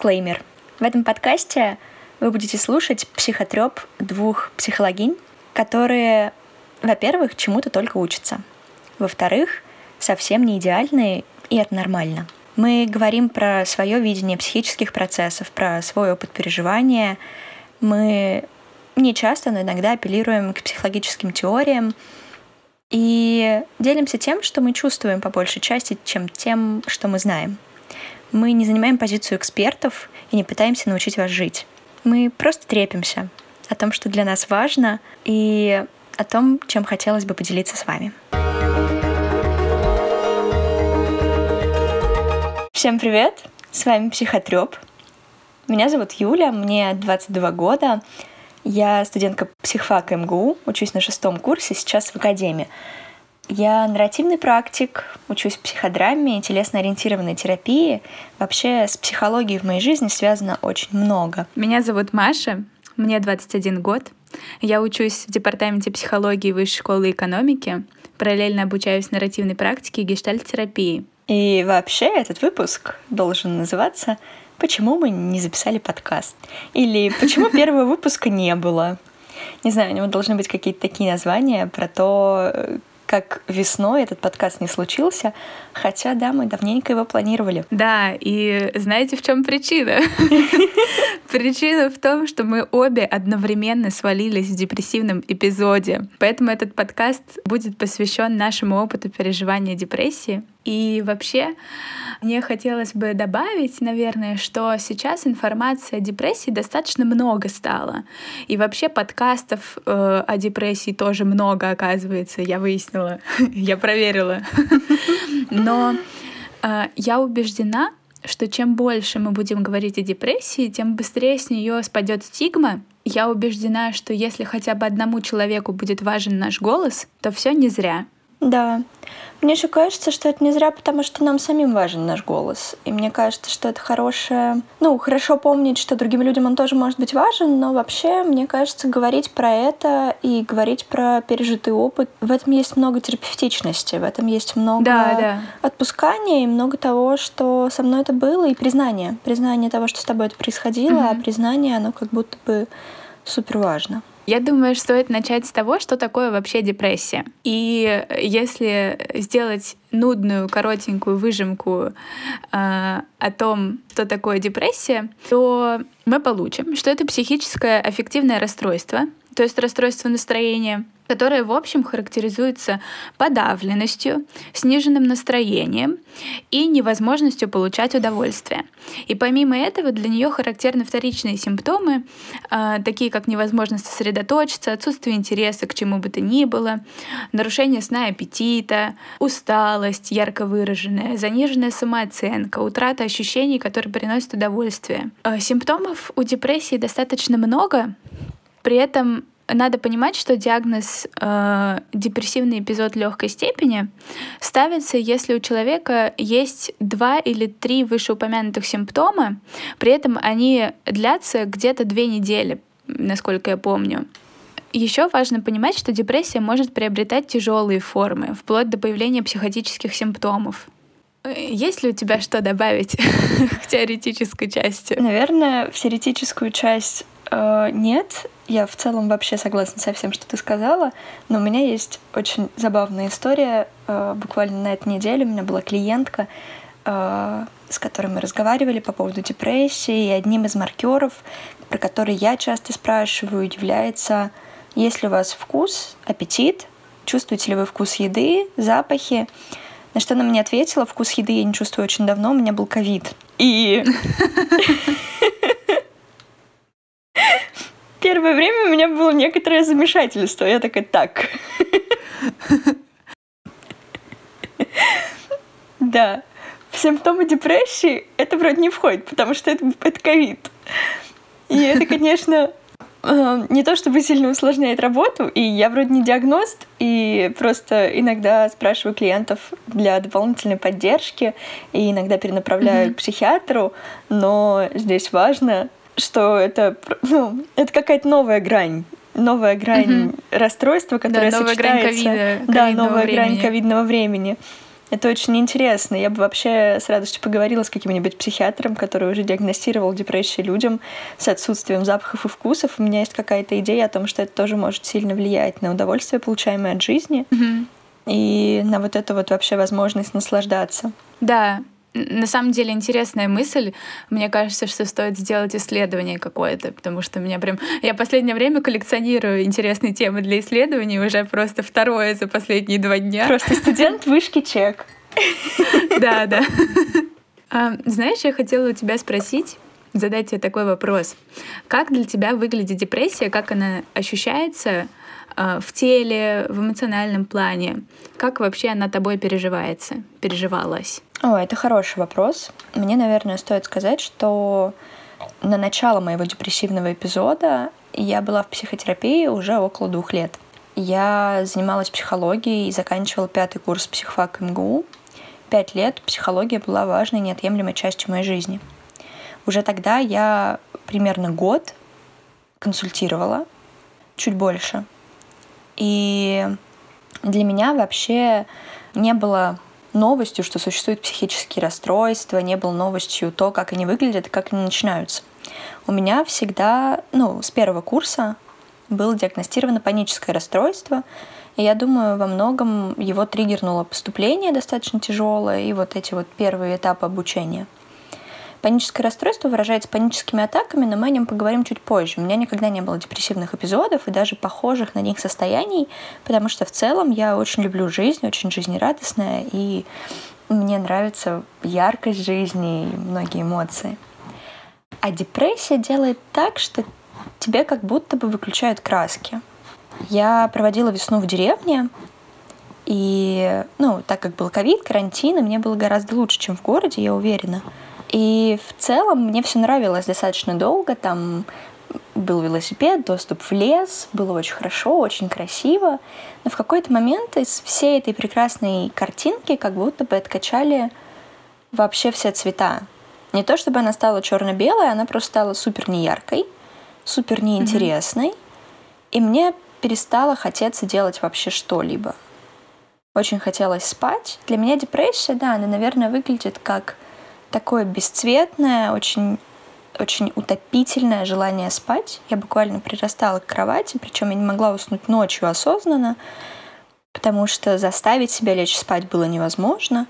Дисклеймер. В этом подкасте вы будете слушать психотреп двух психологинь, которые, во-первых, чему-то только учатся. Во-вторых, совсем не идеальные, и это нормально. Мы говорим про свое видение психических процессов, про свой опыт переживания. Мы не часто, но иногда апеллируем к психологическим теориям и делимся тем, что мы чувствуем по большей части, чем тем, что мы знаем. Мы не занимаем позицию экспертов и не пытаемся научить вас жить. Мы просто трепимся о том, что для нас важно, и о том, чем хотелось бы поделиться с вами. Всем привет! С вами Психотреп. Меня зовут Юля, мне 22 года. Я студентка психфака МГУ, учусь на шестом курсе, сейчас в академии. Я нарративный практик, учусь психодраме и телесно-ориентированной терапии. Вообще с психологией в моей жизни связано очень много. Меня зовут Маша, мне 21 год. Я учусь в департаменте психологии Высшей школы экономики, параллельно обучаюсь нарративной практике и гештальт-терапии. И вообще этот выпуск должен называться «Почему мы не записали подкаст?» или «Почему первого выпуска не было?» Не знаю, у него должны быть какие-то такие названия про то, как весной этот подкаст не случился, хотя, да, мы давненько его планировали. Да, и знаете, в чем причина? Причина в том, что мы обе одновременно свалились в депрессивном эпизоде. Поэтому этот подкаст будет посвящен нашему опыту переживания депрессии. И вообще, мне хотелось бы добавить, наверное, что сейчас информации о депрессии достаточно много стало. И вообще подкастов э, о депрессии тоже много, оказывается, я выяснила, я проверила. Но э, я убеждена, что чем больше мы будем говорить о депрессии, тем быстрее с нее спадет стигма. Я убеждена, что если хотя бы одному человеку будет важен наш голос, то все не зря. Да. Мне еще кажется, что это не зря, потому что нам самим важен наш голос. И мне кажется, что это хорошее... Ну, хорошо помнить, что другим людям он тоже может быть важен, но вообще, мне кажется, говорить про это и говорить про пережитый опыт, в этом есть много терапевтичности, в этом есть много да, да. отпускания и много того, что со мной это было, и признание. Признание того, что с тобой это происходило, mm-hmm. а признание, оно как будто бы супер важно. Я думаю, стоит начать с того, что такое вообще депрессия. И если сделать нудную, коротенькую выжимку э, о том, что такое депрессия, то мы получим, что это психическое аффективное расстройство, то есть расстройство настроения, которое, в общем, характеризуется подавленностью, сниженным настроением и невозможностью получать удовольствие. И помимо этого для нее характерны вторичные симптомы, э, такие как невозможность сосредоточиться, отсутствие интереса к чему бы то ни было, нарушение сна и аппетита, усталость ярко выраженная, заниженная самооценка, утрата ощущений, которые приносят удовольствие. Э, симптомов у депрессии достаточно много, при этом надо понимать, что диагноз э, депрессивный эпизод легкой степени ставится, если у человека есть два или три вышеупомянутых симптома, при этом они длятся где-то две недели, насколько я помню. Еще важно понимать, что депрессия может приобретать тяжелые формы, вплоть до появления психотических симптомов. Есть ли у тебя что добавить к теоретической части? Наверное, в теоретическую часть э, нет. Я в целом вообще согласна со всем, что ты сказала, но у меня есть очень забавная история. Э, буквально на этой неделе у меня была клиентка, э, с которой мы разговаривали по поводу депрессии, и одним из маркеров, про который я часто спрашиваю, является, есть ли у вас вкус, аппетит, чувствуете ли вы вкус еды, запахи. На что она мне ответила, вкус еды я не чувствую очень давно, у меня был ковид. И первое время у меня было некоторое замешательство. Я такая, так. Да. В симптомы депрессии это вроде не входит, потому что это, ковид. И это, конечно, э, не то чтобы сильно усложняет работу, и я вроде не диагност, и просто иногда спрашиваю клиентов для дополнительной поддержки, и иногда перенаправляю mm-hmm. к психиатру, но здесь важно что это, ну, это какая-то новая грань новая грань угу. расстройства, которая да, новая сочетается... Грань ковида, да, новая времени. грань ковидного времени. Это очень интересно. Я бы вообще с радостью поговорила с каким-нибудь психиатром, который уже диагностировал депрессию людям с отсутствием запахов и вкусов. У меня есть какая-то идея о том, что это тоже может сильно влиять на удовольствие, получаемое от жизни, mm-hmm. и на вот эту вот вообще возможность наслаждаться. Да, на самом деле интересная мысль. Мне кажется, что стоит сделать исследование какое-то, потому что меня прям... Я последнее время коллекционирую интересные темы для исследований, уже просто второе за последние два дня. Просто студент вышки чек. Да, да. А, знаешь, я хотела у тебя спросить, задать тебе такой вопрос. Как для тебя выглядит депрессия, как она ощущается в теле, в эмоциональном плане? Как вообще она тобой переживается, переживалась? О, это хороший вопрос. Мне, наверное, стоит сказать, что на начало моего депрессивного эпизода я была в психотерапии уже около двух лет. Я занималась психологией и заканчивала пятый курс психфак МГУ. Пять лет психология была важной, неотъемлемой частью моей жизни. Уже тогда я примерно год консультировала, чуть больше. И для меня вообще не было новостью, что существуют психические расстройства, не было новостью то, как они выглядят как они начинаются. У меня всегда, ну, с первого курса было диагностировано паническое расстройство, и я думаю, во многом его триггернуло поступление достаточно тяжелое и вот эти вот первые этапы обучения – Паническое расстройство выражается паническими атаками, но мы о нем поговорим чуть позже. У меня никогда не было депрессивных эпизодов и даже похожих на них состояний, потому что в целом я очень люблю жизнь, очень жизнерадостная, и мне нравится яркость жизни и многие эмоции. А депрессия делает так, что тебе как будто бы выключают краски. Я проводила весну в деревне, и, ну, так как был ковид, карантин, и мне было гораздо лучше, чем в городе, я уверена. И в целом мне все нравилось достаточно долго. Там был велосипед, доступ в лес, было очень хорошо, очень красиво. Но в какой-то момент из всей этой прекрасной картинки как будто бы откачали вообще все цвета. Не то чтобы она стала черно-белой, она просто стала супер неяркой, супер неинтересной. Mm-hmm. И мне перестало хотеться делать вообще что-либо. Очень хотелось спать. Для меня депрессия, да, она, наверное, выглядит как такое бесцветное, очень очень утопительное желание спать. Я буквально прирастала к кровати, причем я не могла уснуть ночью осознанно, потому что заставить себя лечь спать было невозможно.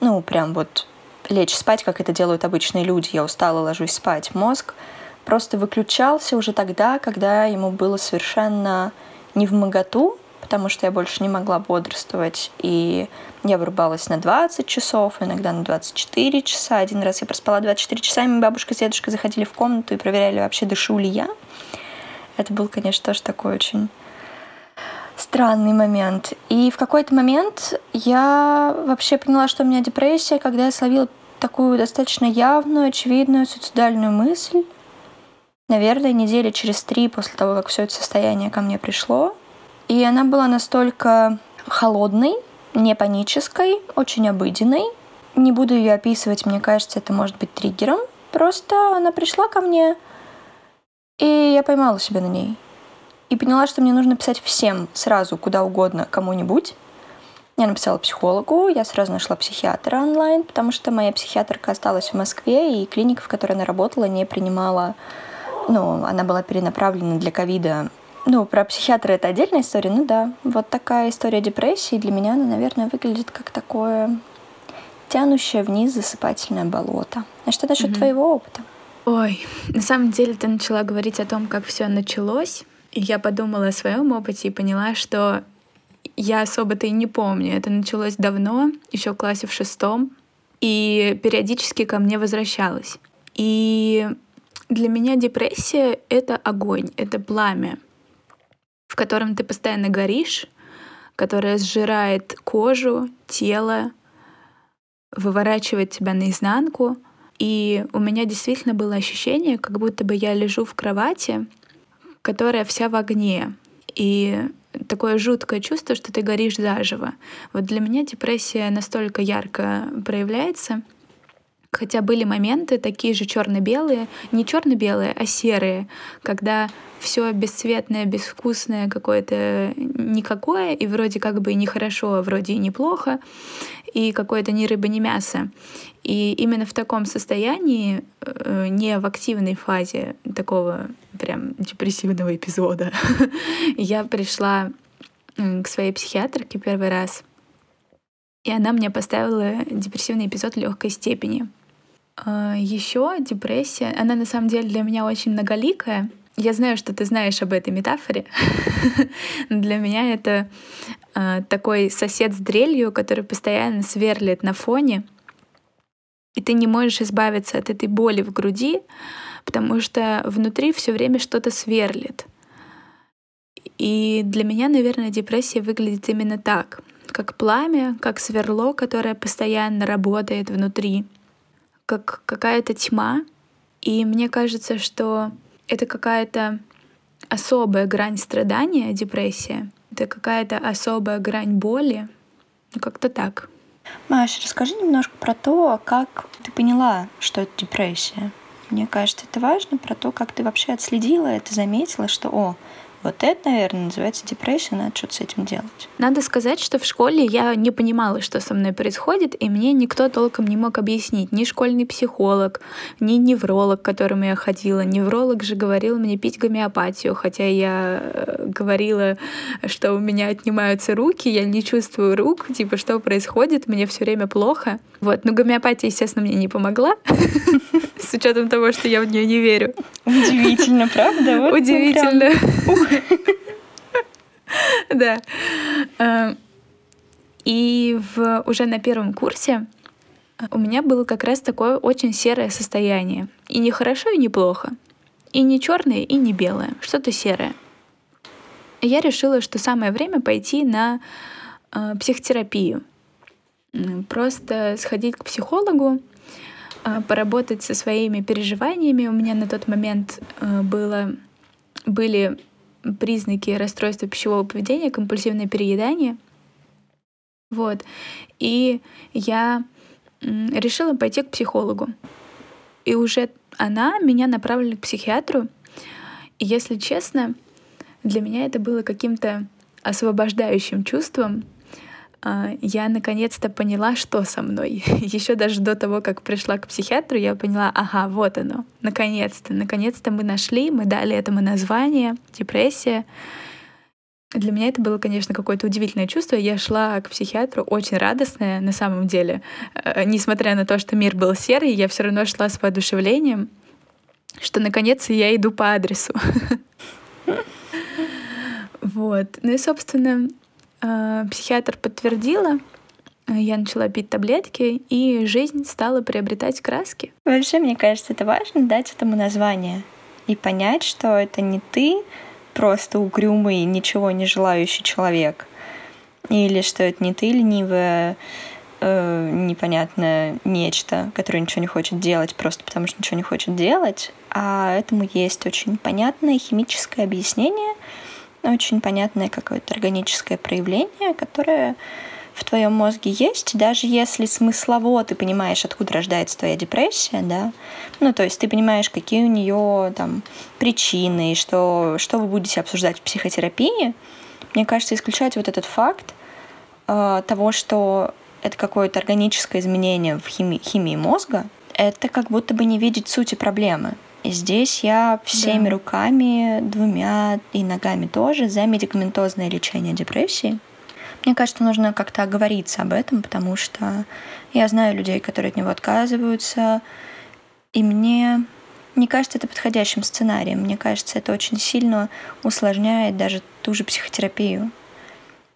Ну, прям вот лечь спать, как это делают обычные люди. Я устала, ложусь спать. Мозг просто выключался уже тогда, когда ему было совершенно не в моготу потому что я больше не могла бодрствовать. И я вырубалась на 20 часов, иногда на 24 часа. Один раз я проспала 24 часа, и бабушка с дедушкой заходили в комнату и проверяли, вообще дышу ли я. Это был, конечно, тоже такой очень странный момент. И в какой-то момент я вообще поняла, что у меня депрессия, когда я словила такую достаточно явную, очевидную суицидальную мысль. Наверное, недели через три после того, как все это состояние ко мне пришло. И она была настолько холодной, не панической, очень обыденной. Не буду ее описывать, мне кажется, это может быть триггером. Просто она пришла ко мне, и я поймала себя на ней. И поняла, что мне нужно писать всем сразу, куда угодно, кому-нибудь. Я написала психологу, я сразу нашла психиатра онлайн, потому что моя психиатрка осталась в Москве, и клиника, в которой она работала, не принимала... Ну, она была перенаправлена для ковида ну, про психиатра это отдельная история, ну да. Вот такая история депрессии для меня, она, наверное, выглядит как такое тянущее вниз засыпательное болото. А что насчет mm-hmm. твоего опыта? Ой, на самом деле ты начала говорить о том, как все началось, и я подумала о своем опыте и поняла, что я особо-то и не помню. Это началось давно, еще в классе в шестом, и периодически ко мне возвращалось. И для меня депрессия — это огонь, это пламя в котором ты постоянно горишь, которая сжирает кожу, тело, выворачивает тебя наизнанку. И у меня действительно было ощущение, как будто бы я лежу в кровати, которая вся в огне. И такое жуткое чувство, что ты горишь заживо. Вот для меня депрессия настолько ярко проявляется, Хотя были моменты такие же черно-белые, не черно-белые, а серые, когда все бесцветное, безвкусное, какое-то никакое, и вроде как бы и нехорошо, а вроде и неплохо, и какое-то ни рыба, ни мясо. И именно в таком состоянии, э, не в активной фазе такого прям депрессивного эпизода, я пришла к своей психиатрке первый раз. И она мне поставила депрессивный эпизод легкой степени. А, Еще депрессия, она на самом деле для меня очень многоликая. Я знаю, что ты знаешь об этой метафоре. для меня это а, такой сосед с дрелью, который постоянно сверлит на фоне, и ты не можешь избавиться от этой боли в груди, потому что внутри все время что-то сверлит. И для меня, наверное, депрессия выглядит именно так, как пламя, как сверло, которое постоянно работает внутри, как какая-то тьма. И мне кажется, что это какая-то особая грань страдания, депрессия. Это какая-то особая грань боли. Ну, как-то так. Маша, расскажи немножко про то, как ты поняла, что это депрессия. Мне кажется, это важно про то, как ты вообще отследила это, заметила, что, о, вот это, наверное, называется депрессия, надо что-то с этим делать. Надо сказать, что в школе я не понимала, что со мной происходит, и мне никто толком не мог объяснить. Ни школьный психолог, ни невролог, к которому я ходила. Невролог же говорил мне пить гомеопатию, хотя я э, говорила, что у меня отнимаются руки, я не чувствую рук, типа, что происходит, мне все время плохо. Вот, но гомеопатия, естественно, мне не помогла, с учетом того, что я в нее не верю. Удивительно, правда? Удивительно. Да. Эм, и в, уже на первом курсе у меня было как раз такое очень серое состояние. И не хорошо, и не плохо. И не черное, и не белое. Что-то серое. Я решила, что самое время пойти на э, психотерапию. Просто сходить к психологу, э, поработать со своими переживаниями. У меня на тот момент э, было, были признаки расстройства пищевого поведения, компульсивное переедание. Вот. И я решила пойти к психологу. И уже она меня направила к психиатру. И если честно, для меня это было каким-то освобождающим чувством, я наконец-то поняла, что со мной. Еще даже до того, как пришла к психиатру, я поняла, ага, вот оно, наконец-то, наконец-то мы нашли, мы дали этому название, депрессия. Для меня это было, конечно, какое-то удивительное чувство. Я шла к психиатру очень радостная, на самом деле. Э, несмотря на то, что мир был серый, я все равно шла с воодушевлением, что наконец я иду по адресу. Вот. Ну и, собственно, психиатр подтвердила, э, я начала пить таблетки, и жизнь стала приобретать краски. Вообще, мне кажется, это важно дать этому название и понять, что это не ты просто угрюмый, ничего не желающий человек, или что это не ты ленивая, э, непонятное нечто, которое ничего не хочет делать просто потому, что ничего не хочет делать, а этому есть очень понятное химическое объяснение — очень понятное какое-то органическое проявление, которое в твоем мозге есть, даже если смыслово ты понимаешь, откуда рождается твоя депрессия, да, ну, то есть ты понимаешь, какие у нее там причины, и что, что вы будете обсуждать в психотерапии, мне кажется, исключать вот этот факт э, того, что это какое-то органическое изменение в химии, химии мозга, это как будто бы не видеть сути проблемы. Здесь я всеми да. руками, двумя и ногами тоже за медикаментозное лечение депрессии. Мне кажется, нужно как-то оговориться об этом, потому что я знаю людей, которые от него отказываются, и мне не кажется это подходящим сценарием. Мне кажется, это очень сильно усложняет даже ту же психотерапию.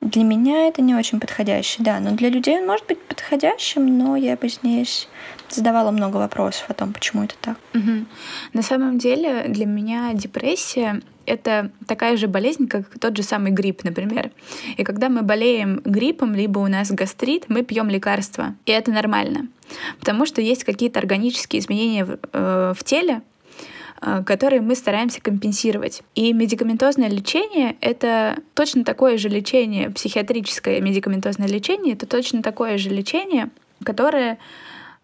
Для меня это не очень подходящий, да, но для людей он может быть подходящим, но я бы здесь задавала много вопросов о том, почему это так. Угу. На самом деле для меня депрессия это такая же болезнь, как тот же самый грипп, например. И когда мы болеем гриппом, либо у нас гастрит, мы пьем лекарства. И это нормально. Потому что есть какие-то органические изменения в, э, в теле, которые мы стараемся компенсировать. И медикаментозное лечение — это точно такое же лечение, психиатрическое медикаментозное лечение — это точно такое же лечение, которое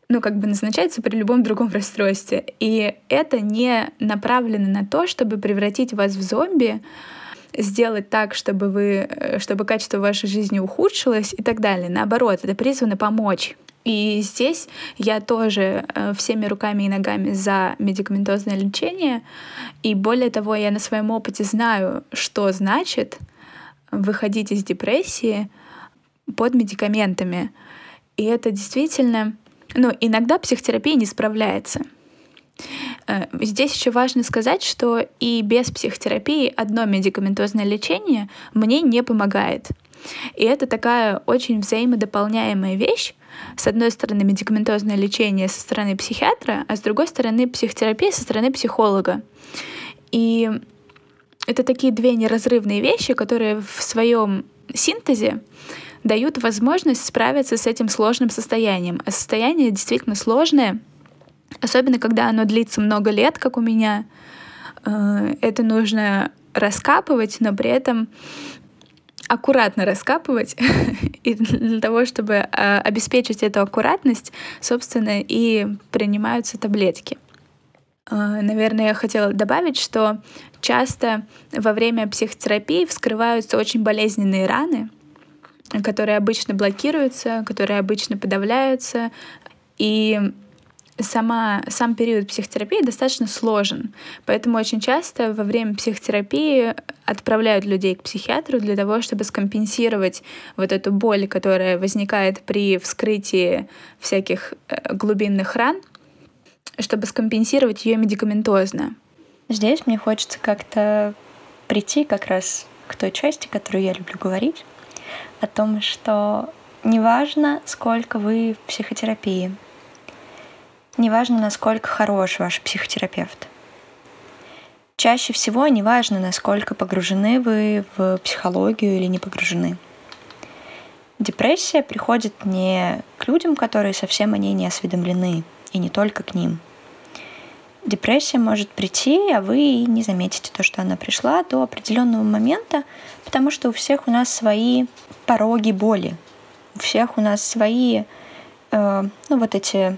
ну, как бы назначается при любом другом расстройстве. И это не направлено на то, чтобы превратить вас в зомби, сделать так, чтобы вы, э, чтобы качество вашей жизни ухудшилось и так далее. Наоборот, это призвано помочь. И здесь я тоже э, всеми руками и ногами за медикаментозное лечение. И более того, я на своем опыте знаю, что значит выходить из депрессии под медикаментами. И это действительно... Ну, иногда психотерапия не справляется. Э, здесь еще важно сказать, что и без психотерапии одно медикаментозное лечение мне не помогает. И это такая очень взаимодополняемая вещь, с одной стороны, медикаментозное лечение со стороны психиатра, а с другой стороны, психотерапия со стороны психолога. И это такие две неразрывные вещи, которые в своем синтезе дают возможность справиться с этим сложным состоянием. А состояние действительно сложное, особенно когда оно длится много лет, как у меня. Э, это нужно раскапывать, но при этом аккуратно раскапывать, и для того, чтобы э, обеспечить эту аккуратность, собственно, и принимаются таблетки. Э, наверное, я хотела добавить, что часто во время психотерапии вскрываются очень болезненные раны, которые обычно блокируются, которые обычно подавляются, и сама, сам период психотерапии достаточно сложен. Поэтому очень часто во время психотерапии отправляют людей к психиатру для того, чтобы скомпенсировать вот эту боль, которая возникает при вскрытии всяких э, глубинных ран, чтобы скомпенсировать ее медикаментозно. Здесь мне хочется как-то прийти как раз к той части, которую я люблю говорить, о том, что неважно, сколько вы в психотерапии, неважно, насколько хорош ваш психотерапевт. Чаще всего неважно, насколько погружены вы в психологию или не погружены. Депрессия приходит не к людям, которые совсем о ней не осведомлены, и не только к ним. Депрессия может прийти, а вы не заметите то, что она пришла до определенного момента, потому что у всех у нас свои пороги боли, у всех у нас свои, э, ну вот эти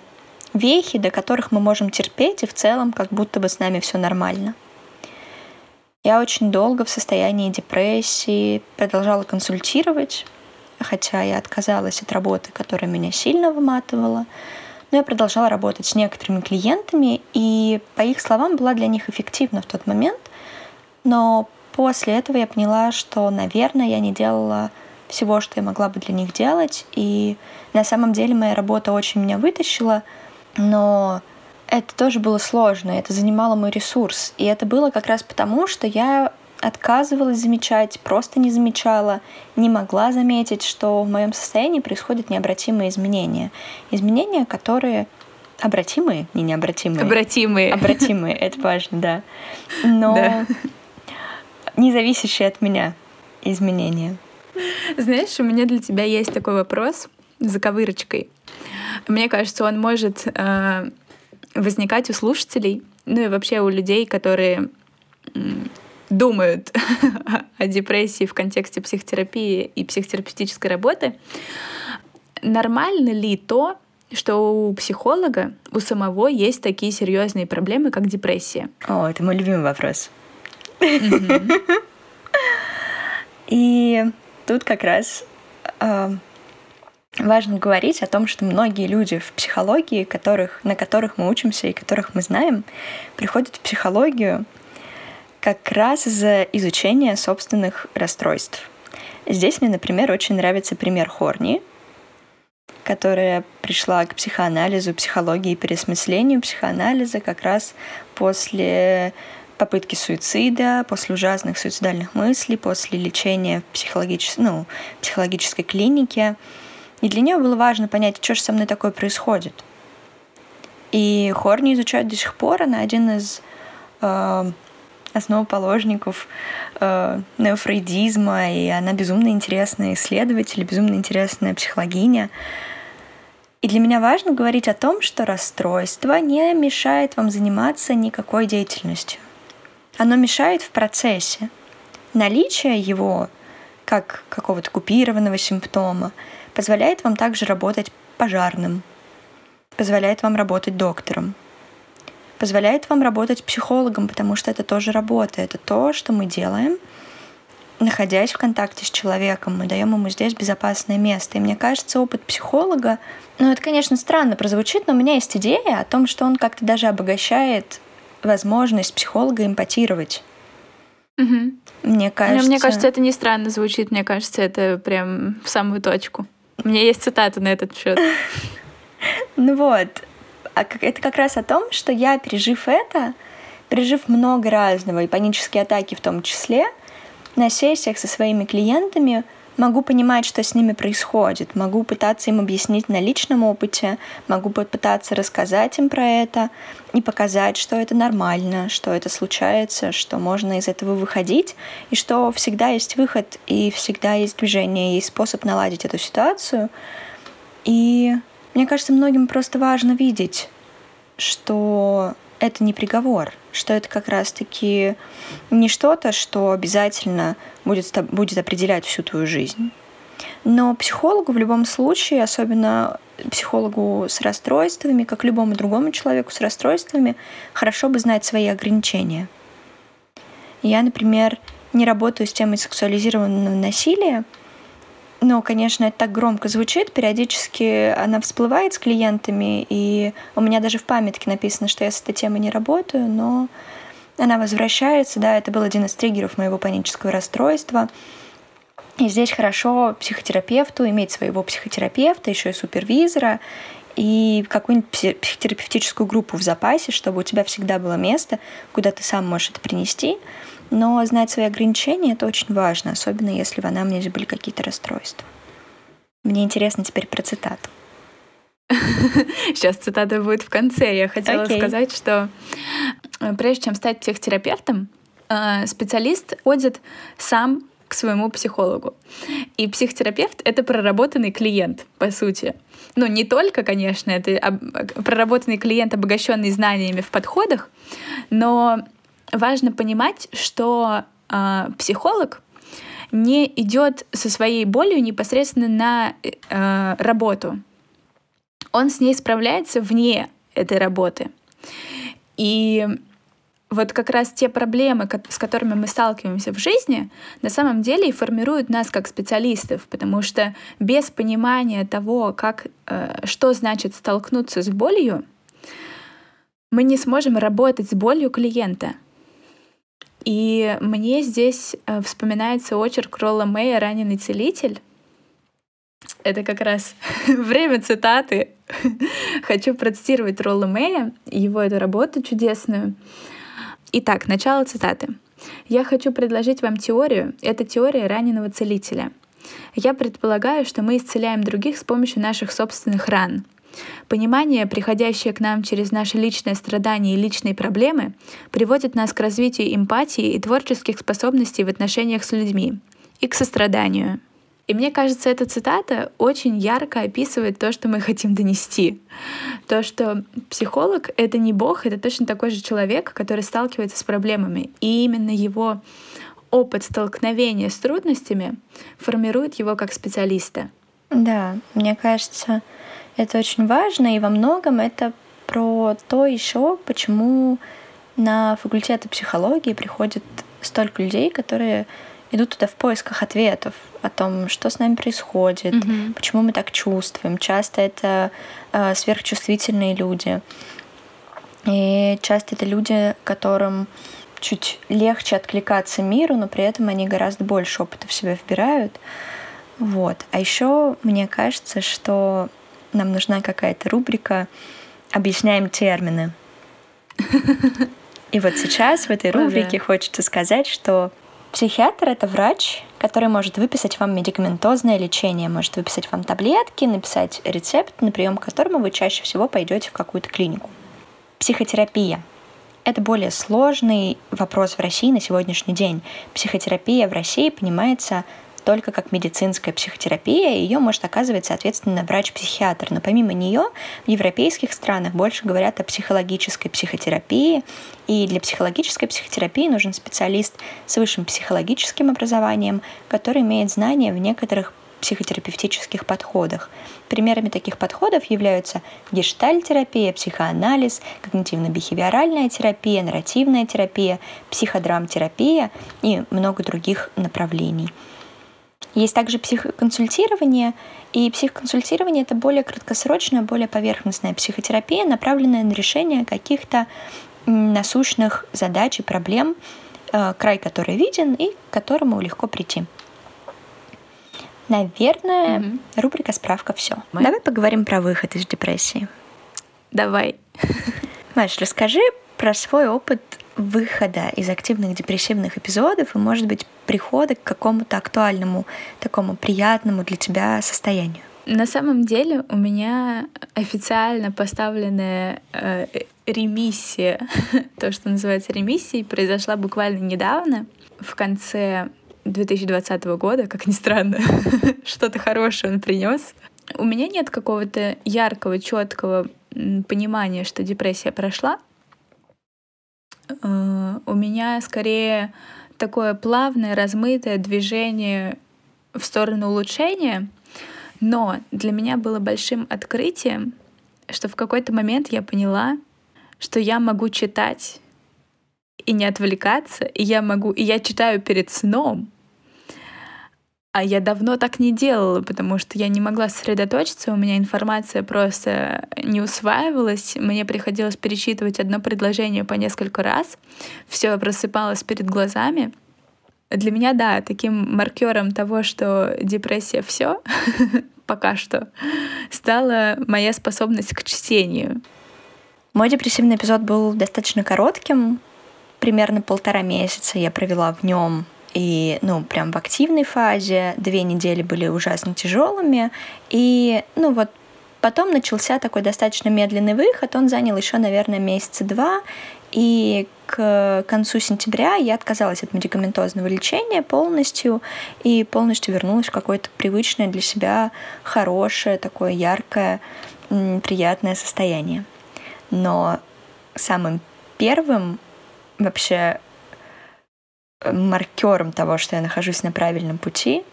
вехи, до которых мы можем терпеть, и в целом как будто бы с нами все нормально. Я очень долго в состоянии депрессии продолжала консультировать, хотя я отказалась от работы, которая меня сильно выматывала, но я продолжала работать с некоторыми клиентами, и, по их словам, была для них эффективна в тот момент. Но после этого я поняла, что, наверное, я не делала всего, что я могла бы для них делать, и на самом деле моя работа очень меня вытащила — но это тоже было сложно, это занимало мой ресурс. И это было как раз потому, что я отказывалась замечать, просто не замечала, не могла заметить, что в моем состоянии происходят необратимые изменения. Изменения, которые обратимые, не необратимые. Обратимые. Обратимые, это важно, да. Но да. не зависящие от меня изменения. Знаешь, у меня для тебя есть такой вопрос за ковырочкой. Мне кажется, он может э, возникать у слушателей, ну и вообще у людей, которые думают о депрессии в контексте психотерапии и психотерапевтической работы. Нормально ли то, что у психолога, у самого есть такие серьезные проблемы, как депрессия? О, это мой любимый вопрос. И тут как раз э, важно говорить о том, что многие люди в психологии, которых, на которых мы учимся и которых мы знаем, приходят в психологию как раз из-за изучения собственных расстройств. Здесь мне, например, очень нравится пример Хорни, которая пришла к психоанализу, психологии и переосмыслению психоанализа как раз после попытки суицида, после ужасных суицидальных мыслей, после лечения в психологичес... ну, психологической клинике. И для нее было важно понять, что же со мной такое происходит. И Хорни изучают до сих пор. Она один из э, основоположников э, неофрейдизма, и она безумно интересная исследователь, безумно интересная психологиня. И для меня важно говорить о том, что расстройство не мешает вам заниматься никакой деятельностью. Оно мешает в процессе. Наличие его как какого-то купированного симптома позволяет вам также работать пожарным, позволяет вам работать доктором, позволяет вам работать психологом, потому что это тоже работа, это то, что мы делаем, находясь в контакте с человеком, мы даем ему здесь безопасное место. И мне кажется, опыт психолога, ну это, конечно, странно прозвучит, но у меня есть идея о том, что он как-то даже обогащает возможность психолога эмпатировать. Угу. Мне кажется... Но мне кажется, это не странно звучит, мне кажется, это прям в самую точку. У меня есть цитата на этот счет. Ну вот, а это как раз о том, что я, пережив это, пережив много разного, и панические атаки в том числе, на сессиях со своими клиентами могу понимать, что с ними происходит, могу пытаться им объяснить на личном опыте, могу попытаться рассказать им про это и показать, что это нормально, что это случается, что можно из этого выходить, и что всегда есть выход, и всегда есть движение, есть способ наладить эту ситуацию. И мне кажется, многим просто важно видеть, что это не приговор, что это как раз-таки не что-то, что обязательно будет, будет определять всю твою жизнь. Но психологу в любом случае, особенно психологу с расстройствами, как любому другому человеку с расстройствами, хорошо бы знать свои ограничения. Я, например, не работаю с темой сексуализированного насилия, но, конечно, это так громко звучит. Периодически она всплывает с клиентами, и у меня даже в памятке написано, что я с этой темой не работаю, но она возвращается. Да, это был один из триггеров моего панического расстройства. И здесь хорошо психотерапевту иметь своего психотерапевта, еще и супервизора, и какую-нибудь психотерапевтическую группу в запасе, чтобы у тебя всегда было место, куда ты сам можешь это принести. Но знать свои ограничения — это очень важно, особенно если в анамнезе были какие-то расстройства. Мне интересно теперь про цитату. Сейчас цитата будет в конце. Я хотела okay. сказать, что э, прежде чем стать психотерапевтом, э, специалист ходит сам к своему психологу. И психотерапевт — это проработанный клиент, по сути. Ну, не только, конечно, это проработанный клиент, обогащенный знаниями в подходах, но важно понимать, что э, психолог не идет со своей болью непосредственно на э, работу. Он с ней справляется вне этой работы. И вот как раз те проблемы, с которыми мы сталкиваемся в жизни, на самом деле и формируют нас как специалистов, потому что без понимания того, как, э, что значит столкнуться с болью, мы не сможем работать с болью клиента — и мне здесь э, вспоминается очерк Ролла Мэя «Раненый целитель». Это как раз время цитаты. Хочу процитировать Ролла Мэя, его эту работу чудесную. Итак, начало цитаты. «Я хочу предложить вам теорию. Это теория раненого целителя. Я предполагаю, что мы исцеляем других с помощью наших собственных ран — Понимание, приходящее к нам через наши личные страдания и личные проблемы, приводит нас к развитию эмпатии и творческих способностей в отношениях с людьми и к состраданию. И мне кажется, эта цитата очень ярко описывает то, что мы хотим донести. То, что психолог — это не бог, это точно такой же человек, который сталкивается с проблемами. И именно его опыт столкновения с трудностями формирует его как специалиста. Да, мне кажется, это очень важно, и во многом это про то еще, почему на факультеты психологии приходит столько людей, которые идут туда в поисках ответов о том, что с нами происходит, mm-hmm. почему мы так чувствуем. Часто это э, сверхчувствительные люди. И часто это люди, которым чуть легче откликаться миру, но при этом они гораздо больше опыта в себя вбирают. Вот. А еще мне кажется, что нам нужна какая-то рубрика «Объясняем термины». И вот сейчас в этой рубрике хочется сказать, что психиатр — это врач, который может выписать вам медикаментозное лечение, может выписать вам таблетки, написать рецепт, на прием к которому вы чаще всего пойдете в какую-то клинику. Психотерапия — это более сложный вопрос в России на сегодняшний день. Психотерапия в России понимается только как медицинская психотерапия, и ее может оказывать, соответственно, врач-психиатр. Но помимо нее в европейских странах больше говорят о психологической психотерапии, и для психологической психотерапии нужен специалист с высшим психологическим образованием, который имеет знания в некоторых психотерапевтических подходах. Примерами таких подходов являются гештальтерапия, психоанализ, когнитивно-бихевиоральная терапия, нарративная терапия, психодрамтерапия и много других направлений. Есть также психоконсультирование, и психоконсультирование — это более краткосрочная, более поверхностная психотерапия, направленная на решение каких-то насущных задач и проблем, э, край которой виден и к которому легко прийти. Наверное, угу. рубрика «Справка. Все». Давай поговорим про выход из депрессии. Давай. Маш, расскажи про свой опыт выхода из активных депрессивных эпизодов и, может быть, прихода к какому-то актуальному, такому приятному для тебя состоянию. На самом деле у меня официально поставленная э, ремиссия, то, что называется ремиссией, произошла буквально недавно, в конце 2020 года, как ни странно, что-то хорошее он принес. У меня нет какого-то яркого, четкого понимания, что депрессия прошла. Э, у меня скорее такое плавное, размытое движение в сторону улучшения, но для меня было большим открытием, что в какой-то момент я поняла, что я могу читать и не отвлекаться, и я могу, и я читаю перед сном, а я давно так не делала, потому что я не могла сосредоточиться, у меня информация просто не усваивалась, мне приходилось перечитывать одно предложение по несколько раз, все просыпалось перед глазами. Для меня, да, таким маркером того, что депрессия все пока что, стала моя способность к чтению. Мой депрессивный эпизод был достаточно коротким, примерно полтора месяца я провела в нем и, ну, прям в активной фазе. Две недели были ужасно тяжелыми. И, ну, вот потом начался такой достаточно медленный выход. Он занял еще, наверное, месяца два. И к концу сентября я отказалась от медикаментозного лечения полностью и полностью вернулась в какое-то привычное для себя хорошее, такое яркое, приятное состояние. Но самым первым вообще маркером того, что я нахожусь на правильном пути,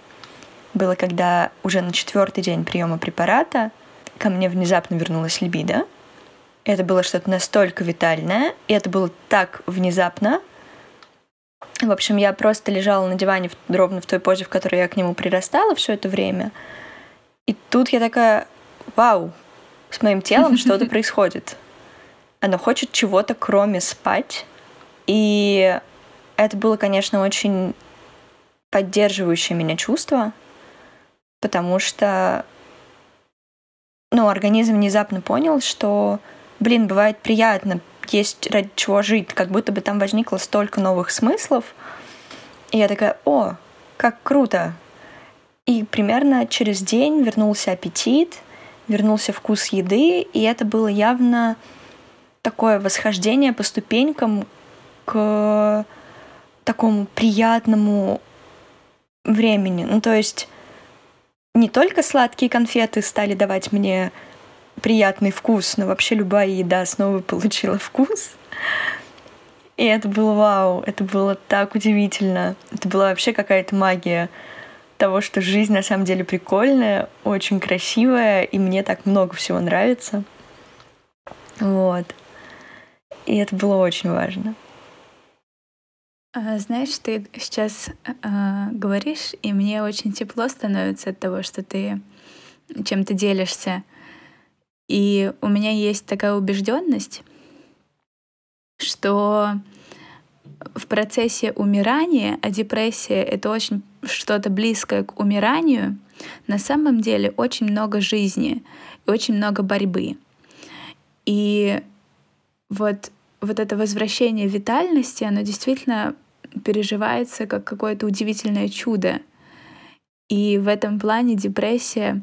было, когда уже на четвертый день приема препарата ко мне внезапно вернулась либидо. Это было что-то настолько витальное, и это было так внезапно. В общем, я просто лежала на диване ровно в той позе, в которой я к нему прирастала все это время. И тут я такая, вау, с моим телом что-то происходит. Оно хочет чего-то, кроме спать. И это было, конечно, очень поддерживающее меня чувство, потому что ну, организм внезапно понял, что, блин, бывает приятно, есть ради чего жить, как будто бы там возникло столько новых смыслов. И я такая, о, как круто. И примерно через день вернулся аппетит, вернулся вкус еды, и это было явно такое восхождение по ступенькам к такому приятному времени. Ну, то есть не только сладкие конфеты стали давать мне приятный вкус, но вообще любая еда снова получила вкус. И это было вау, это было так удивительно. Это была вообще какая-то магия того, что жизнь на самом деле прикольная, очень красивая, и мне так много всего нравится. Вот. И это было очень важно. А, знаешь, ты сейчас э, говоришь, и мне очень тепло становится от того, что ты чем-то делишься. И у меня есть такая убежденность, что в процессе умирания, а депрессия — это очень что-то близкое к умиранию, на самом деле очень много жизни и очень много борьбы. И вот, вот это возвращение витальности, оно действительно переживается как какое-то удивительное чудо. И в этом плане депрессия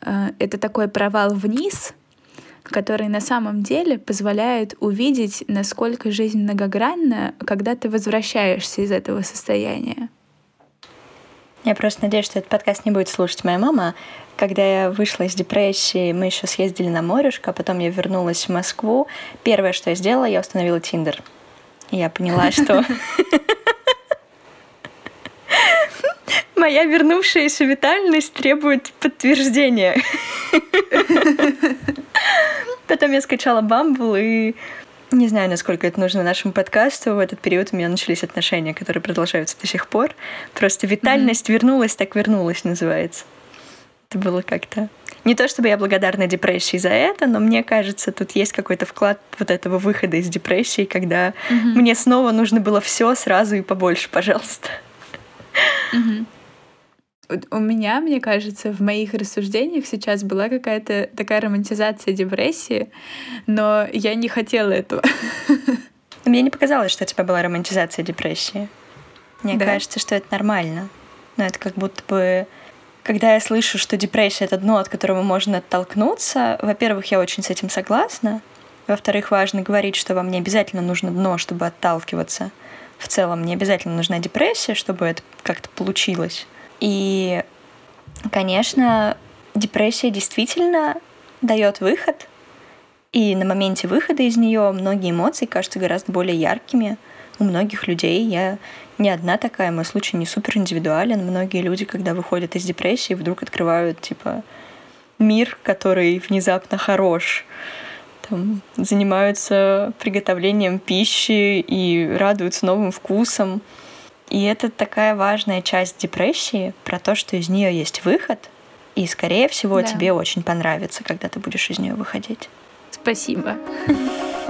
э, — это такой провал вниз, который на самом деле позволяет увидеть, насколько жизнь многогранна, когда ты возвращаешься из этого состояния. Я просто надеюсь, что этот подкаст не будет слушать моя мама. Когда я вышла из депрессии, мы еще съездили на морюшко, а потом я вернулась в Москву. Первое, что я сделала, я установила Тиндер. Я поняла, что Моя вернувшаяся витальность требует подтверждения. Потом я скачала Бамбл и не знаю, насколько это нужно нашему подкасту. В этот период у меня начались отношения, которые продолжаются до сих пор. Просто витальность mm-hmm. вернулась, так вернулась, называется. Это было как-то... Не то чтобы я благодарна депрессии за это, но мне кажется, тут есть какой-то вклад вот этого выхода из депрессии, когда mm-hmm. мне снова нужно было все сразу и побольше, пожалуйста. Mm-hmm. У меня, мне кажется, в моих рассуждениях сейчас была какая-то такая романтизация депрессии, но я не хотела этого. Мне не показалось, что у тебя была романтизация депрессии. Мне да? кажется, что это нормально. Но это как будто бы... Когда я слышу, что депрессия — это дно, от которого можно оттолкнуться, во-первых, я очень с этим согласна. Во-вторых, важно говорить, что вам не обязательно нужно дно, чтобы отталкиваться. В целом, не обязательно нужна депрессия, чтобы это как-то получилось. И, конечно, депрессия действительно дает выход, и на моменте выхода из нее многие эмоции кажутся гораздо более яркими. У многих людей я не одна такая, мой случай не супер индивидуален. Многие люди, когда выходят из депрессии, вдруг открывают типа мир, который внезапно хорош. Там, занимаются приготовлением пищи и радуются новым вкусом. И это такая важная часть депрессии про то, что из нее есть выход, и, скорее всего, да. тебе очень понравится, когда ты будешь из нее выходить. Спасибо.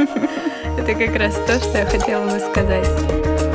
Это как раз то, что я хотела бы сказать.